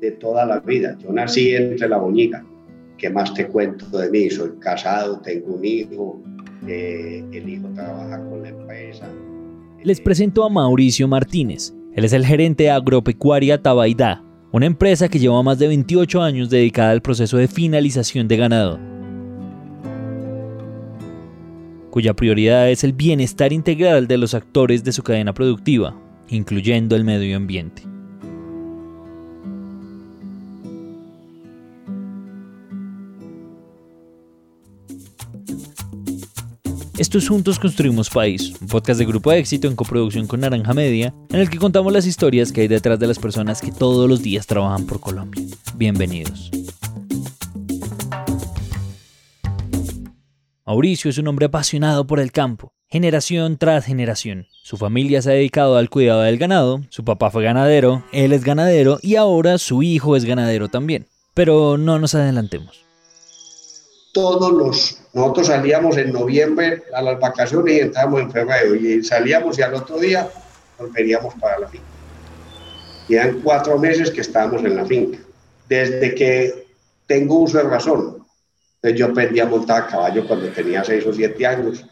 de toda la vida. Yo nací entre la boñiga. ¿Qué más te cuento de mí? Soy casado, tengo un hijo, eh, el hijo trabaja con la empresa. Les presento a Mauricio Martínez. Él es el gerente de Agropecuaria Tabaidá, una empresa que lleva más de 28 años dedicada al proceso de finalización de ganado, cuya prioridad es el bienestar integral de los actores de su cadena productiva, incluyendo el medio ambiente. Esto es Juntos Construimos País, un podcast de Grupo de Éxito en coproducción con Naranja Media, en el que contamos las historias que hay detrás de las personas que todos los días trabajan por Colombia. Bienvenidos. Mauricio es un hombre apasionado por el campo, generación tras generación. Su familia se ha dedicado al cuidado del ganado, su papá fue ganadero, él es ganadero y ahora su hijo es ganadero también. Pero no nos adelantemos todos los, nosotros salíamos en noviembre a las vacaciones y entrábamos en febrero y salíamos y al otro día volveríamos para la finca. Y eran cuatro meses que estábamos en la finca. Desde que tengo uso de razón, pues yo aprendí a montar a caballo cuando tenía seis o siete años.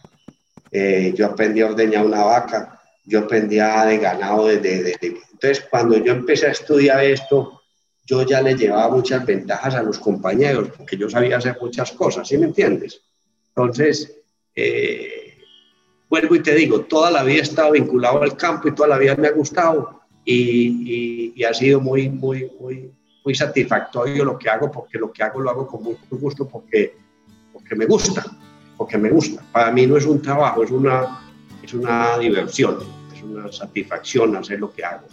Eh, yo aprendí a ordeñar una vaca, yo aprendí a de ganado desde... entonces, cuando yo empecé a estudiar esto, yo ya le llevaba muchas ventajas a los compañeros, porque yo sabía hacer muchas cosas, ¿sí me entiendes? Entonces, eh, vuelvo y te digo, toda la vida he estado vinculado al campo y toda la vida me ha gustado y, ha sido muy, muy, muy, muy satisfactorio lo que hago, porque lo que hago lo hago con mucho gusto, porque, porque me gusta, porque me gusta. Para mí no es un trabajo, es una, es una diversión, es una satisfacción hacer lo que hago.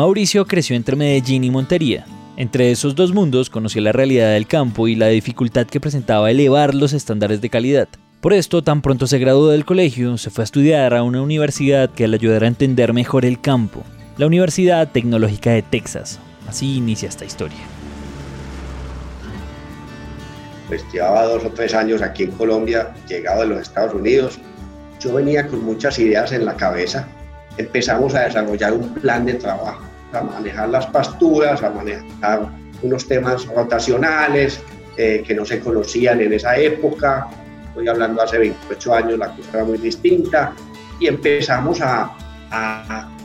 Mauricio creció entre Medellín y Montería. Entre esos dos mundos conoció la realidad del campo y la dificultad que presentaba elevar los estándares de calidad. Por esto, tan pronto se graduó del colegio, se fue a estudiar a una universidad que le ayudara a entender mejor el campo, la Universidad Tecnológica de Texas. Así inicia esta historia. Pues llevaba dos o tres años aquí en Colombia, llegado de los Estados Unidos. Yo venía con muchas ideas en la cabeza. Empezamos a desarrollar un plan de trabajo a manejar las pasturas, a manejar unos temas rotacionales eh, que no se conocían en esa época. Estoy hablando hace 28 años, la cosa era muy distinta y empezamos a,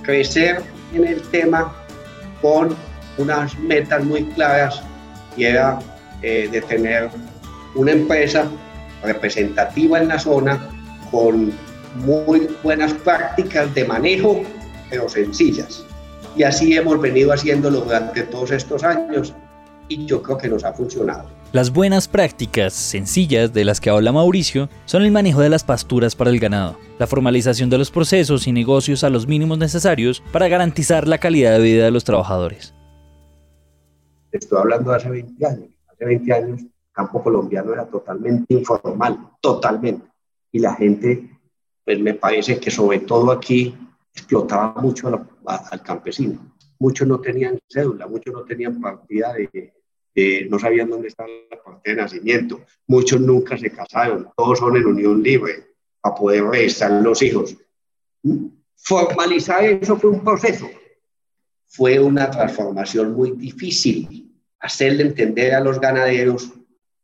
crecer en el tema con unas metas muy claras y era eh, de tener una empresa representativa en la zona con muy buenas prácticas de manejo, pero sencillas. Y así hemos venido haciéndolo durante todos estos años y yo creo que nos ha funcionado. Las buenas prácticas sencillas de las que habla Mauricio son el manejo de las pasturas para el ganado, la formalización de los procesos y negocios a los mínimos necesarios para garantizar la calidad de vida de los trabajadores. Estoy hablando de hace 20 años. Hace 20 años el campo colombiano era totalmente informal, totalmente. Y la gente, pues me parece que sobre todo aquí explotaba mucho al campesino. Muchos no tenían cédula, muchos no tenían partida de, no sabían dónde estaba la partida de nacimiento. Muchos nunca se casaron, todos son en unión libre para poder registrar los hijos. Formalizar eso fue un proceso, fue una transformación muy difícil. Hacerle entender a los ganaderos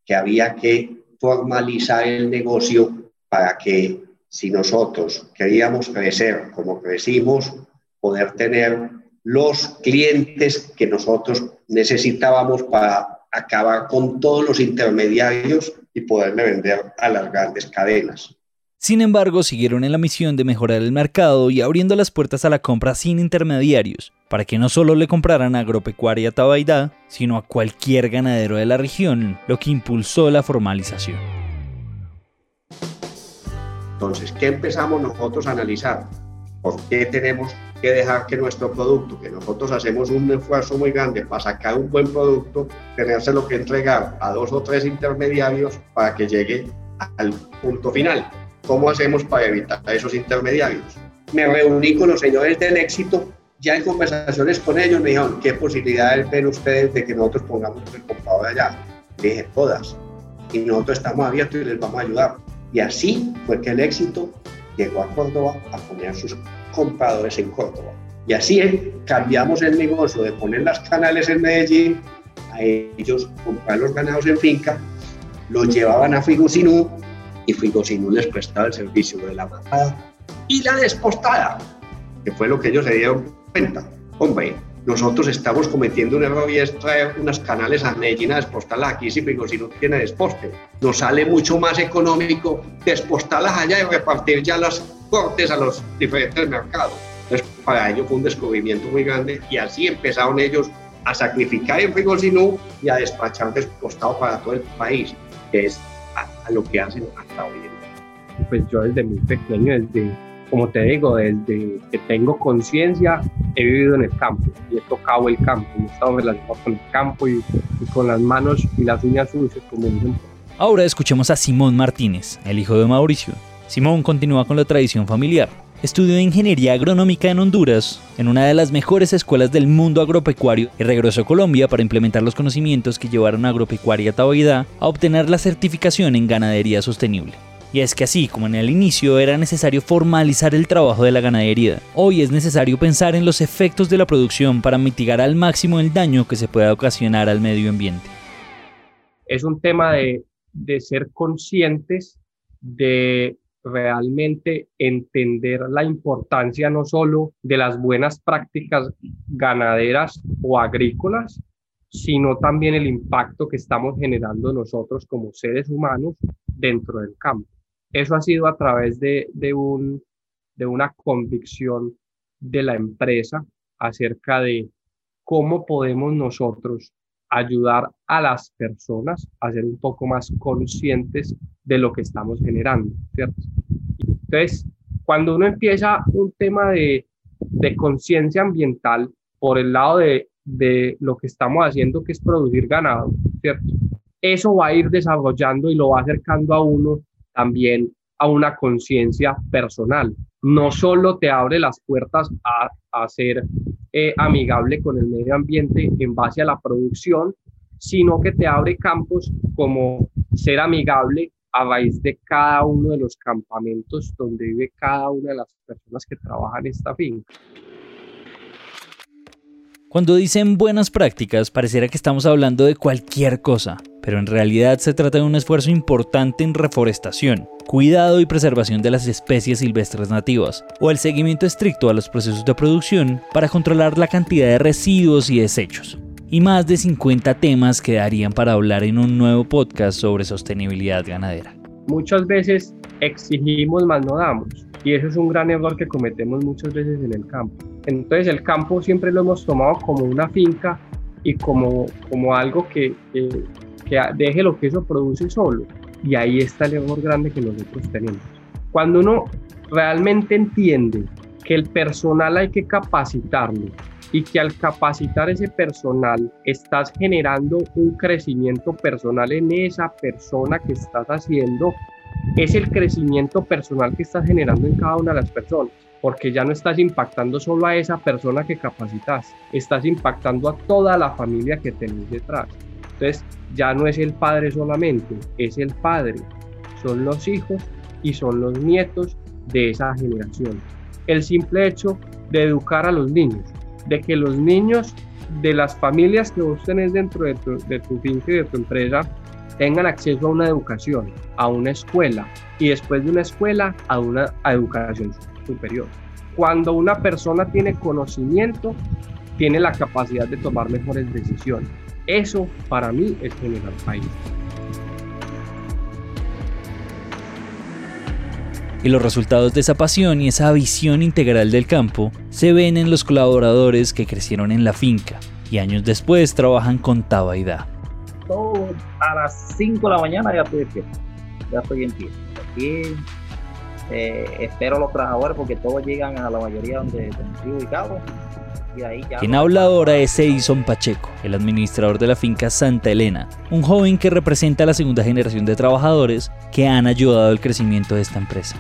que había que formalizar el negocio para que si nosotros queríamos crecer como crecimos, poder tener los clientes que nosotros necesitábamos para acabar con todos los intermediarios y poderle vender a las grandes cadenas. Sin embargo, siguieron en la misión de mejorar el mercado y abriendo las puertas a la compra sin intermediarios, para que no solo le compraran a Agropecuaria Tabaidá, sino a cualquier ganadero de la región, lo que impulsó la formalización. Entonces, ¿qué empezamos nosotros a analizar? ¿Por qué tenemos que dejar que nuestro producto, que nosotros hacemos un esfuerzo muy grande para sacar un buen producto, tenérselo que entregar a dos o tres intermediarios para que llegue al punto final? ¿Cómo hacemos para evitar esos intermediarios? Me reuní con los señores del éxito, ya en conversaciones con ellos me dijeron, ¿qué posibilidades ven ustedes de que nosotros pongamos el comprador allá? Le dije, todas. Y nosotros estamos abiertos y les vamos a ayudar. Y así fue que el éxito llegó a Córdoba a poner sus compradores en Córdoba. Y así cambiamos el negocio de poner las canales en Medellín, a ellos comprar los ganados en finca, los llevaban a Figosinú y Figosinú les prestaba el servicio de la matada y la despostada, que fue lo que ellos se dieron cuenta. Hombre, nosotros estamos cometiendo un error y es traer unas canales a Medellín a despostarlas aquí si no tiene desposte. Nos sale mucho más económico despostarlas allá y repartir ya las cortes a los diferentes mercados. Entonces, para ellos fue un descubrimiento muy grande y así empezaron ellos a sacrificar en Figosinú y a despachar despostado para todo el país, que es a, lo que hacen hasta hoy en día. Pues yo desde muy pequeño, desde como te digo, desde que tengo conciencia, he vivido en el campo y he tocado el campo, he estado relacionado con el campo y, con las manos y las uñas sucias, como dicen. Ahora escuchemos a Simón Martínez, el hijo de Mauricio. Simón continúa con la tradición familiar. Estudió ingeniería agronómica en Honduras, en una de las mejores escuelas del mundo agropecuario, y regresó a Colombia para implementar los conocimientos que llevaron a Agropecuaria Tabaidá a obtener la certificación en ganadería sostenible. Y es que así como en el inicio era necesario formalizar el trabajo de la ganadería, hoy es necesario pensar en los efectos de la producción para mitigar al máximo el daño que se pueda ocasionar al medio ambiente. Es un tema de, de ser conscientes de realmente entender la importancia no solo de las buenas prácticas ganaderas o agrícolas, sino también el impacto que estamos generando nosotros como seres humanos dentro del campo. Eso ha sido a través de, de, un, de una convicción de la empresa acerca de cómo podemos nosotros ayudar a las personas a ser un poco más conscientes de lo que estamos generando. Entonces, cuando uno empieza un tema de, de conciencia ambiental por el lado de, de lo que estamos haciendo, que es producir ganado, ¿cierto? Eso va a ir desarrollando y lo va acercando a uno también a una conciencia personal. No solo te abre las puertas a, a ser eh, amigable con el medio ambiente en base a la producción, sino que te abre campos como ser amigable a raíz de cada uno de los campamentos donde vive cada una de las personas que trabajan en esta finca. Cuando dicen buenas prácticas, pareciera que estamos hablando de cualquier cosa, pero en realidad se trata de un esfuerzo importante en reforestación, cuidado y preservación de las especies silvestres nativas, o el seguimiento estricto a los procesos de producción para controlar la cantidad de residuos y desechos. Y más de 50 temas que darían para hablar en un nuevo podcast sobre sostenibilidad ganadera. Muchas veces exigimos más no damos, y eso es un gran error que cometemos muchas veces en el campo entonces el campo siempre lo hemos tomado como una finca y como, como algo que, que, deje lo que eso produce solo. Y ahí está el error grande que nosotros tenemos. Cuando uno realmente entiende que el personal hay que capacitarlo y que al capacitar ese personal estás generando un crecimiento personal en esa persona que estás haciendo, es el crecimiento personal que estás generando en cada una de las personas porque ya no estás impactando solo a esa persona que capacitas, estás impactando a toda la familia que tenés detrás. Entonces, ya no es el padre solamente, es el padre, son los hijos y son los nietos de esa generación. El simple hecho de educar a los niños, de que los niños de las familias que vos tenés dentro de tu, finca y de tu empresa tengan acceso a una educación, a una escuela y después de una escuela a una educación superior. Cuando una persona tiene conocimiento, tiene la capacidad de tomar mejores decisiones. Eso para mí es generar país. Y los resultados de esa pasión y esa visión integral del campo se ven en los colaboradores que crecieron en la finca y años después trabajan con Tabaida. Todo a las 5 de la mañana ya estoy despierto, ya estoy en pie. Aquí eh, espero los trabajadores porque todos llegan a la mayoría donde, estoy ubicado. Y ahí ya Quien habla ahora es Edison Pacheco, el administrador de la finca Santa Elena, un joven que representa a la segunda generación de trabajadores que han ayudado al crecimiento de esta empresa.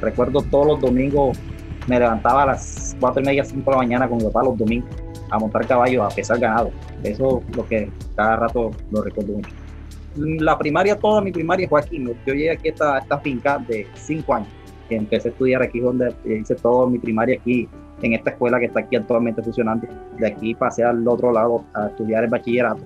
Recuerdo todos los domingos, me levantaba a las 4 y media, 5 de la mañana con mi papá los domingos a montar caballos, a pesar ganado. Eso es lo que cada rato lo recuerdo mucho la primaria, toda mi primaria fue aquí. Yo llegué aquí a esta, esta finca de cinco años. Empecé a estudiar aquí donde hice toda mi primaria aquí en esta escuela que está aquí actualmente funcionando. De aquí pasé al otro lado a estudiar el bachillerato.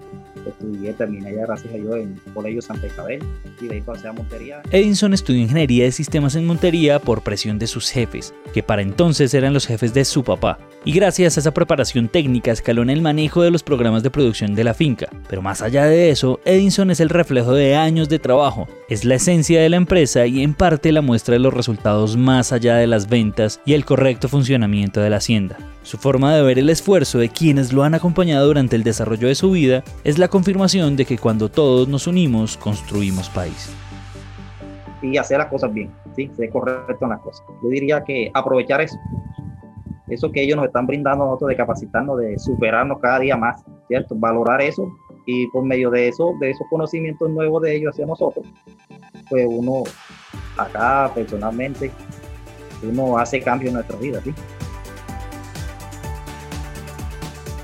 Estudié, terminé ya gracias a Dios en el Colegio Santa Isabel y de ahí pasé a Montería. Edinson estudió ingeniería de sistemas en Montería por presión de sus jefes, que para entonces eran los jefes de su papá, y gracias a esa preparación técnica escaló en el manejo de los programas de producción de la finca. Pero más allá de eso, Edinson es el reflejo de años de trabajo, es la esencia de la empresa y en parte la muestra de los resultados más allá de las ventas y el correcto funcionamiento de la hacienda. Su forma de ver el esfuerzo de quienes lo han acompañado durante el desarrollo de su vida es la confirmación de que cuando todos nos unimos construimos país. Y hacer las cosas bien, ¿sí? ser correcto en las cosas. Yo diría que aprovechar eso, eso que ellos nos están brindando a nosotros de capacitarnos, de superarnos cada día más, ¿cierto? Valorar eso y por medio de eso, de esos conocimientos nuevos de ellos hacia nosotros, pues uno acá personalmente, uno hace cambios en nuestra vida, ¿sí?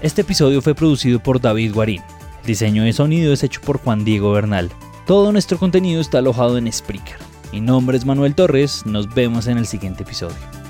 Este episodio fue producido por David Guarín. Diseño de sonido es hecho por Juan Diego Bernal. Todo nuestro contenido está alojado en Spreaker. Mi nombre es Manuel Torres, nos vemos en el siguiente episodio.